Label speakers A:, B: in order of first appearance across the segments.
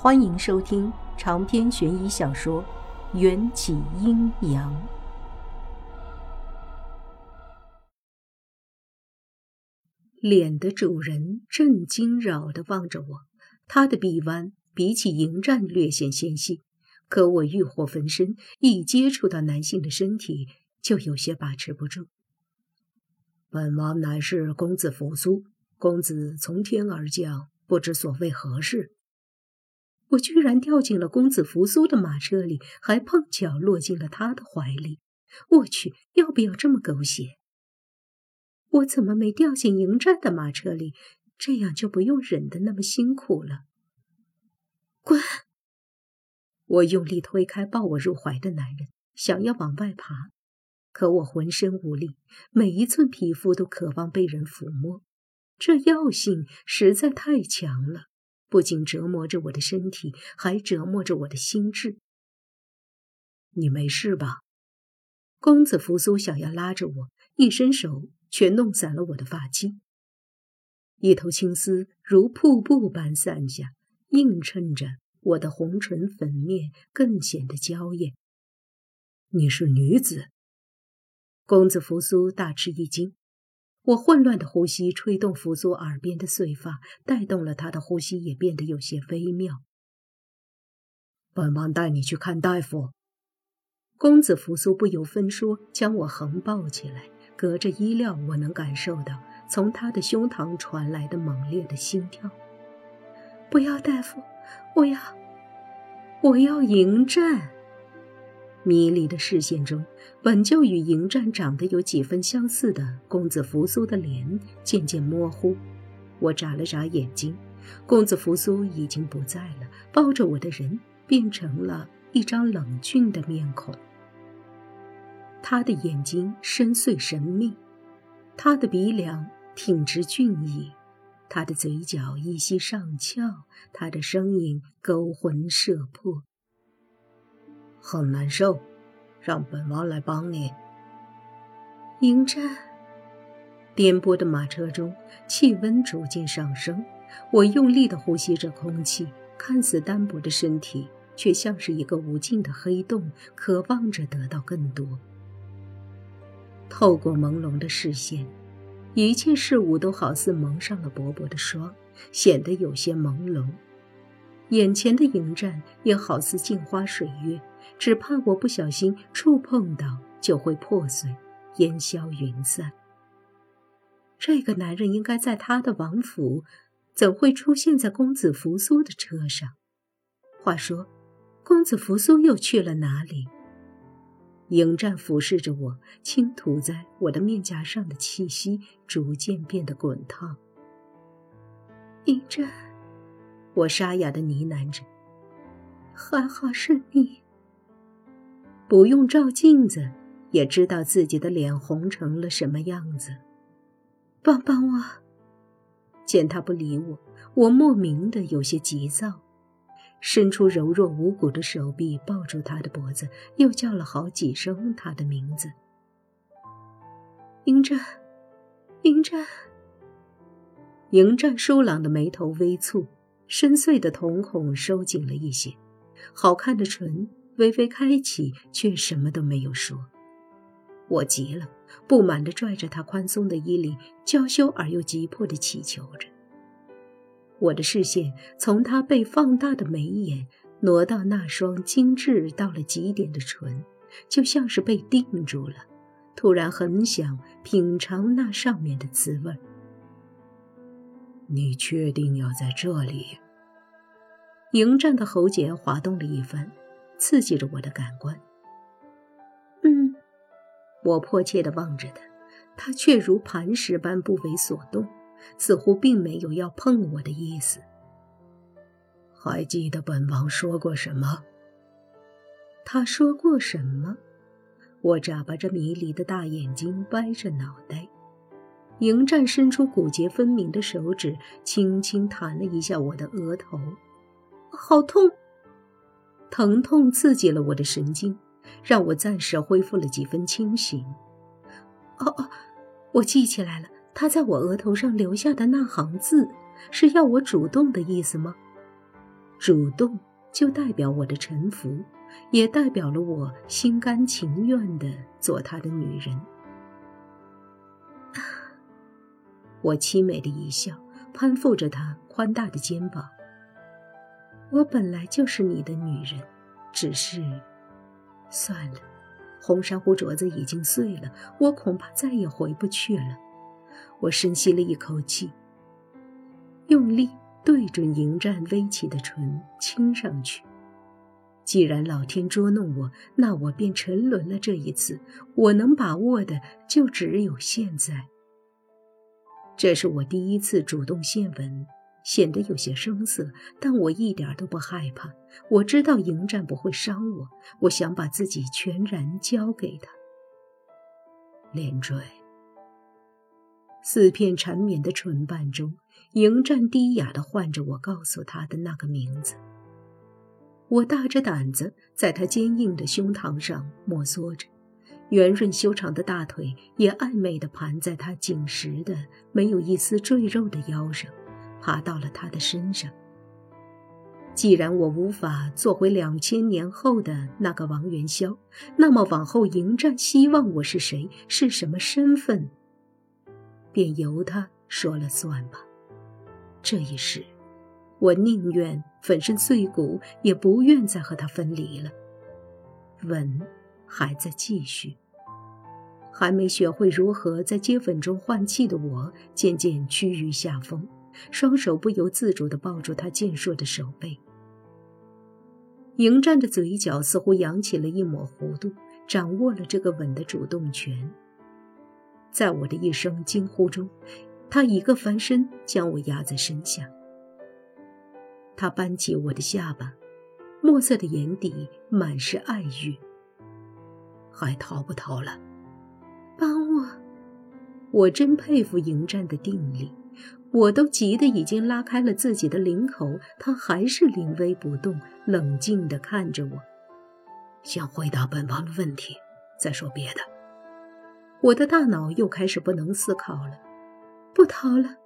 A: 欢迎收听长篇悬疑小说《缘起阴阳》。脸的主人正惊扰的望着我，他的臂弯比起迎战略显纤细，可我欲火焚身，一接触到男性的身体，就有些把持不住。
B: 本王乃是公子扶苏，公子从天而降，不知所谓何事。
A: 我居然掉进了公子扶苏的马车里，还碰巧落进了他的怀里。我去，要不要这么狗血？我怎么没掉进迎战的马车里？这样就不用忍得那么辛苦了。滚！我用力推开抱我入怀的男人，想要往外爬，可我浑身无力，每一寸皮肤都渴望被人抚摸，这药性实在太强了。不仅折磨着我的身体，还折磨着我的心智。
B: 你没事吧？
A: 公子扶苏想要拉着我，一伸手却弄散了我的发髻。一头青丝如瀑布般散下，映衬着我的红唇粉面，更显得娇艳。
B: 你是女子？
A: 公子扶苏大吃一惊。我混乱的呼吸吹动扶苏耳边的碎发，带动了他的呼吸，也变得有些微妙。
B: 本王带你去看大夫。
A: 公子扶苏不由分说将我横抱起来，隔着衣料，我能感受到从他的胸膛传来的猛烈的心跳。不要，大夫，我要，我要迎战。迷离的视线中，本就与迎战长得有几分相似的公子扶苏的脸渐渐模糊。我眨了眨眼睛，公子扶苏已经不在了，抱着我的人变成了一张冷峻的面孔。他的眼睛深邃神秘，他的鼻梁挺直俊逸，他的嘴角依稀上翘，他的声音勾魂摄魄。
B: 很难受，让本王来帮你。
A: 迎战。颠簸的马车中，气温逐渐上升。我用力地呼吸着空气，看似单薄的身体，却像是一个无尽的黑洞，渴望着得到更多。透过朦胧的视线，一切事物都好似蒙上了薄薄的霜，显得有些朦胧。眼前的迎战也好似镜花水月。只怕我不小心触碰到，就会破碎，烟消云散。这个男人应该在他的王府，怎会出现在公子扶苏的车上？话说，公子扶苏又去了哪里？迎战俯视着我，轻吐在我的面颊上的气息逐渐变得滚烫。迎战，我沙哑的呢喃着：“还好是你。”不用照镜子，也知道自己的脸红成了什么样子。帮帮我！见他不理我，我莫名的有些急躁，伸出柔弱无骨的手臂抱住他的脖子，又叫了好几声他的名字。迎战，迎战。迎战舒朗的眉头微蹙，深邃的瞳孔收紧了一些，好看的唇。微微开启，却什么都没有说。我急了，不满地拽着他宽松的衣领，娇羞而又急迫地祈求着。我的视线从他被放大的眉眼挪到那双精致到了极点的唇，就像是被定住了。突然很想品尝那上面的滋味。
B: 你确定要在这里？
A: 迎战的喉结滑动了一番。刺激着我的感官。嗯，我迫切地望着他，他却如磐石般不为所动，似乎并没有要碰我的意思。
B: 还记得本王说过什么？
A: 他说过什么？我眨巴着迷离的大眼睛，歪着脑袋。迎战伸出骨节分明的手指，轻轻弹了一下我的额头，好痛。疼痛刺激了我的神经，让我暂时恢复了几分清醒。哦哦，我记起来了，他在我额头上留下的那行字，是要我主动的意思吗？主动就代表我的臣服，也代表了我心甘情愿的做他的女人。我凄美的一笑，攀附着他宽大的肩膀。我本来就是你的女人，只是，算了，红珊瑚镯子已经碎了，我恐怕再也回不去了。我深吸了一口气，用力对准迎战微起的唇亲上去。既然老天捉弄我，那我便沉沦了。这一次，我能把握的就只有现在。这是我第一次主动献吻，显得有些生涩，但我一点都不害怕。我知道迎战不会伤我，我想把自己全然交给他。连坠，四片缠绵的唇瓣中，迎战低哑地唤着我告诉他的那个名字。我大着胆子在他坚硬的胸膛上摩挲着。圆润修长的大腿也暧昧地盘在他紧实的、没有一丝赘肉的腰上，爬到了他的身上。既然我无法做回两千年后的那个王元宵，那么往后迎战希望我是谁，是什么身份，便由他说了算吧。这一世，我宁愿粉身碎骨，也不愿再和他分离了。吻。还在继续，还没学会如何在接吻中换气的我，渐渐趋于下风，双手不由自主地抱住他健硕的手背。迎战的嘴角似乎扬起了一抹弧度，掌握了这个吻的主动权。在我的一声惊呼中，他一个翻身将我压在身下。他扳起我的下巴，墨色的眼底满是爱欲。还逃不逃了？帮我！我真佩服迎战的定力。我都急得已经拉开了自己的领口，他还是临危不动，冷静地看着我。先回答本王的问题，再说别的。我的大脑又开始不能思考了。不逃了。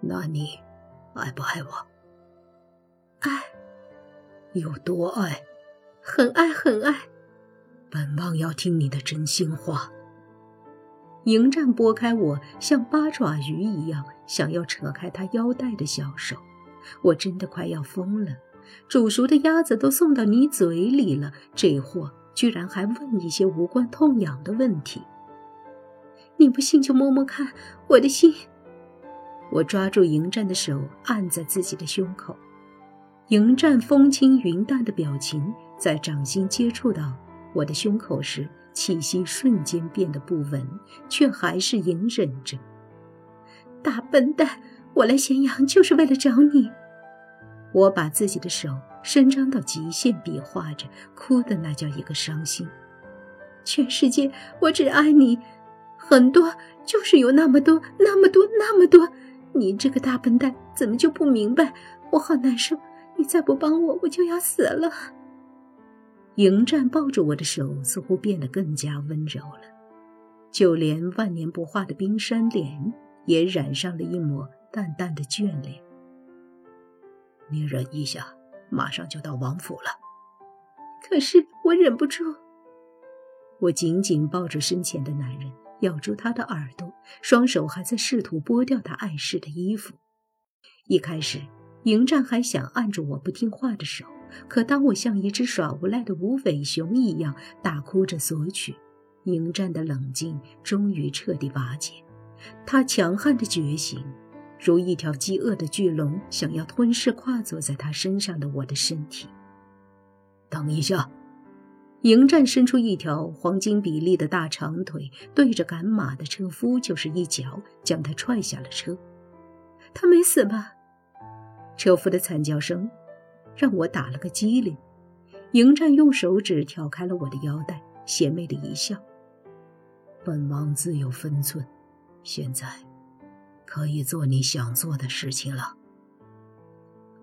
A: 那你爱不爱我？爱。有多爱？很爱，很爱。本王要听你的真心话。迎战拨开我，像八爪鱼一样想要扯开他腰带的小手，我真的快要疯了。煮熟的鸭子都送到你嘴里了，这货居然还问一些无关痛痒的问题。你不信就摸摸看，我的心。我抓住迎战的手，按在自己的胸口。迎战风轻云淡的表情，在掌心接触到。我的胸口时，气息瞬间变得不稳，却还是隐忍着。大笨蛋，我来咸阳就是为了找你。我把自己的手伸张到极限，比划着，哭的那叫一个伤心。全世界，我只爱你，很多，就是有那么多，那么多，那么多。你这个大笨蛋，怎么就不明白？我好难受，你再不帮我，我就要死了。迎战抱着我的手，似乎变得更加温柔了，就连万年不化的冰山脸也染上了一抹淡淡的眷恋。你忍一下，马上就到王府了。可是我忍不住。我紧紧抱着身前的男人，咬住他的耳朵，双手还在试图剥掉他碍事的衣服。一开始，迎战还想按住我不听话的手。可当我像一只耍无赖的无尾熊一样大哭着索取，迎战的冷静终于彻底瓦解。他强悍的觉醒，如一条饥饿的巨龙，想要吞噬跨坐在他身上的我的身体。等一下，迎战伸出一条黄金比例的大长腿，对着赶马的车夫就是一脚，将他踹下了车。他没死吧？车夫的惨叫声。让我打了个激灵，迎战用手指挑开了我的腰带，邪魅的一笑：“本王自有分寸，现在可以做你想做的事情了。”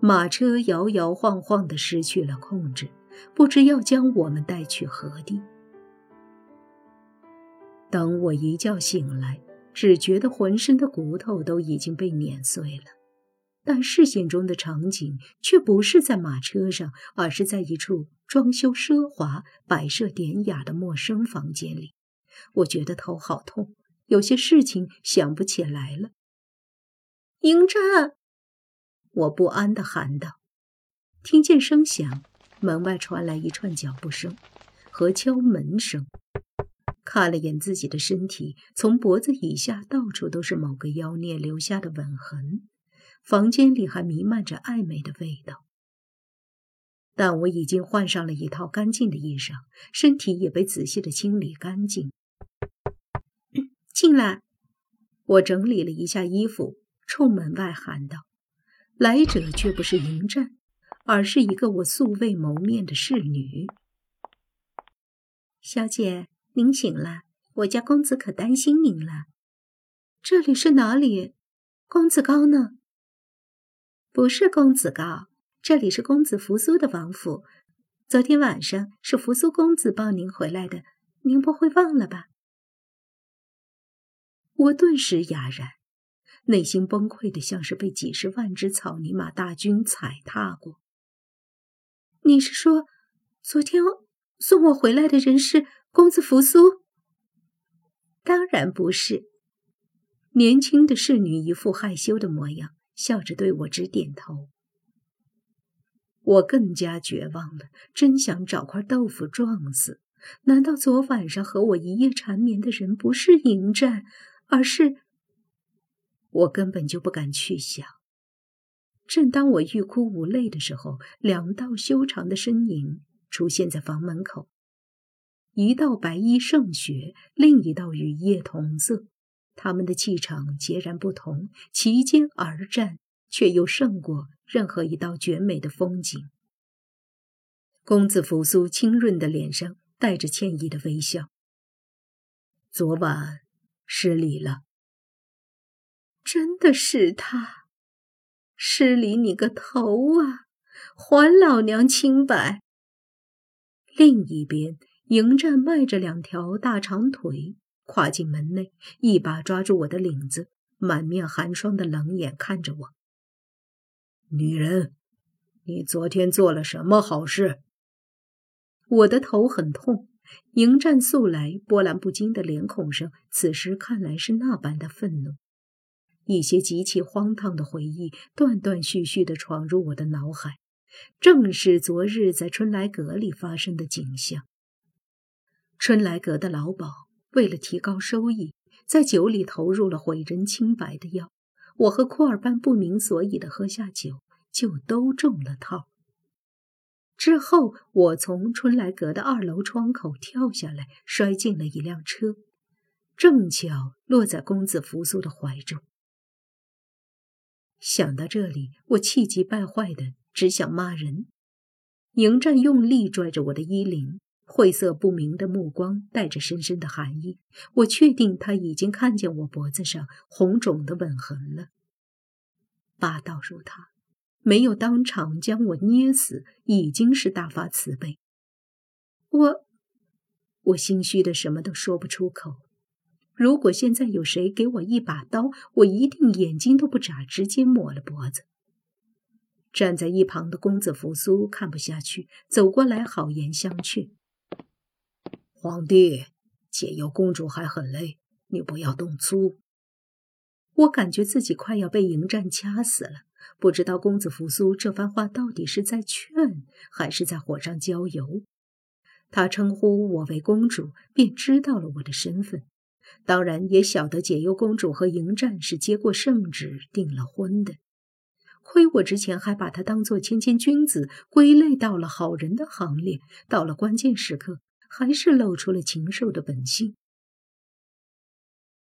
A: 马车摇摇晃晃的失去了控制，不知要将我们带去何地。等我一觉醒来，只觉得浑身的骨头都已经被碾碎了。但视线中的场景却不是在马车上，而是在一处装修奢华、摆设典雅的陌生房间里。我觉得头好痛，有些事情想不起来了。迎战！我不安地喊道。听见声响，门外传来一串脚步声和敲门声。看了眼自己的身体，从脖子以下到处都是某个妖孽留下的吻痕。房间里还弥漫着暧昧的味道，但我已经换上了一套干净的衣裳，身体也被仔细的清理干净。进来，我整理了一下衣服，冲门外喊道：“来者却不是迎战，而是一个我素未谋面的侍女。小姐，您醒了，我家公子可担心您了。这里是哪里？公子高呢？”不是公子高，这里是公子扶苏的王府。昨天晚上是扶苏公子抱您回来的，您不会忘了吧？我顿时哑然，内心崩溃的像是被几十万只草泥马大军踩踏过。你是说，昨天送我回来的人是公子扶苏？当然不是。年轻的侍女一副害羞的模样。笑着对我直点头，我更加绝望了，真想找块豆腐撞死。难道昨晚上和我一夜缠绵的人不是迎战，而是……我根本就不敢去想。正当我欲哭无泪的时候，两道修长的身影出现在房门口，一道白衣胜雪，另一道雨夜同色。他们的气场截然不同，齐肩而战，却又胜过任何一道绝美的风景。公子扶苏清润的脸上带着歉意的微笑。昨晚失礼了。真的是他，失礼你个头啊！还老娘清白。另一边，迎战迈着两条大长腿。跨进门内，一把抓住我的领子，满面寒霜的冷眼看着我。
B: 女人，你昨天做了什么好事？
A: 我的头很痛。迎战素来波澜不惊的脸孔上，此时看来是那般的愤怒。一些极其荒唐的回忆断断续续地闯入我的脑海，正是昨日在春来阁里发生的景象。春来阁的老鸨。为了提高收益，在酒里投入了毁人清白的药。我和库尔班不明所以的喝下酒，就都中了套。之后，我从春来阁的二楼窗口跳下来，摔进了一辆车，正巧落在公子扶苏的怀中。想到这里，我气急败坏的只想骂人。迎战用力拽着我的衣领。晦涩不明的目光带着深深的寒意，我确定他已经看见我脖子上红肿的吻痕了。霸道如他，没有当场将我捏死，已经是大发慈悲。我，我心虚的什么都说不出口。如果现在有谁给我一把刀，我一定眼睛都不眨，直接抹了脖子。站在一旁的公子扶苏看不下去，走过来好言相劝。
B: 皇帝，解忧公主还很累，你不要动粗。
A: 我感觉自己快要被迎战掐死了，不知道公子扶苏这番话到底是在劝，还是在火上浇油。他称呼我为公主，便知道了我的身份，当然也晓得解忧公主和迎战是接过圣旨订了婚的。亏我之前还把他当做谦谦君子，归类到了好人的行列，到了关键时刻。还是露出了禽兽的本性。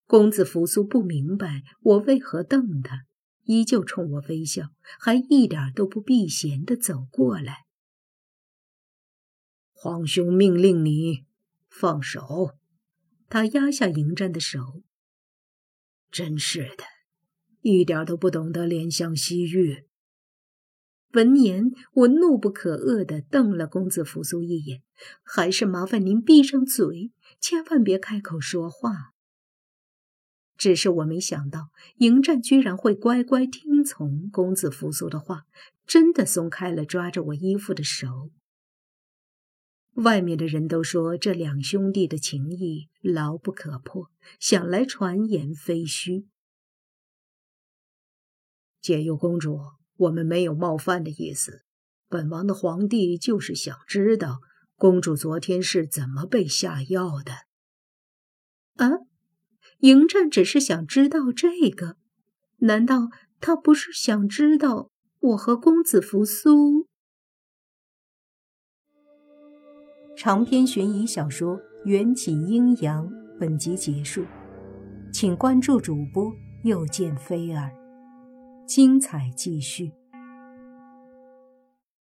A: 公子扶苏不明白我为何瞪他，依旧冲我微笑，还一点都不避嫌的走过来。
B: 皇兄命令你放手。
A: 他压下迎战的手。
B: 真是的，一点都不懂得怜香惜玉。
A: 闻言，我怒不可遏地瞪了公子扶苏一眼，还是麻烦您闭上嘴，千万别开口说话。只是我没想到，迎战居然会乖乖听从公子扶苏的话，真的松开了抓着我衣服的手。外面的人都说这两兄弟的情谊牢不可破，想来传言非虚。
B: 解忧公主，我们没有冒犯的意思，本王的皇帝就是想知道公主昨天是怎么被下药的。
A: 啊？嬴政只是想知道这个，难道他不是想知道我和公子扶苏？长篇悬疑小说《缘起阴阳》本集结束，请关注主播，又见菲儿，精彩继续。